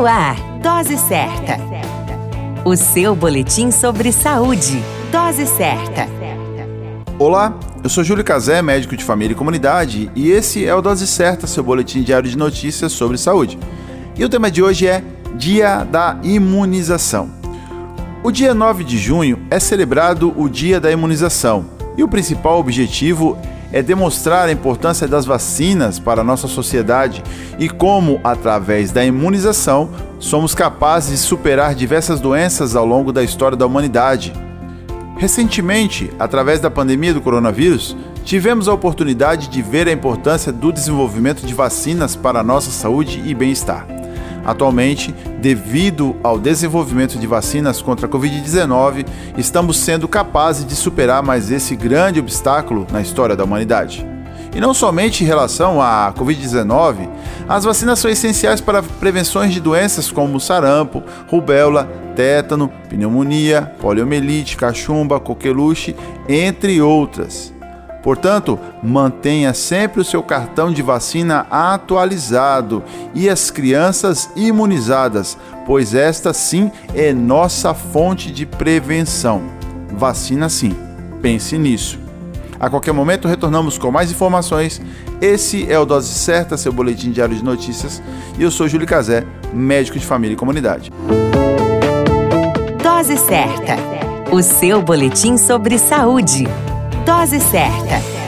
No ar, Dose Certa. O seu boletim sobre saúde. Dose Certa. Olá, eu sou Júlio Cazé, médico de família e comunidade, e esse é o Dose Certa, seu boletim diário de notícias sobre saúde. E o tema de hoje é Dia da Imunização. O dia 9 de junho é celebrado o Dia da Imunização, e o principal objetivo é demonstrar a importância das vacinas para a nossa sociedade e como, através da imunização, somos capazes de superar diversas doenças ao longo da história da humanidade. Recentemente, através da pandemia do coronavírus, tivemos a oportunidade de ver a importância do desenvolvimento de vacinas para a nossa saúde e bem-estar. Atualmente, devido ao desenvolvimento de vacinas contra a Covid-19, estamos sendo capazes de superar mais esse grande obstáculo na história da humanidade. E não somente em relação à Covid-19, as vacinas são essenciais para prevenções de doenças como sarampo, rubéola, tétano, pneumonia, poliomielite, cachumba, coqueluche, entre outras. Portanto, mantenha sempre o seu cartão de vacina atualizado e as crianças imunizadas, pois esta sim é nossa fonte de prevenção. Vacina sim, pense nisso. A qualquer momento retornamos com mais informações. Esse é o Dose Certa, seu boletim diário de notícias, e eu sou Júlio Cazé, médico de família e comunidade. Dose Certa, o seu boletim sobre saúde. Dose certa.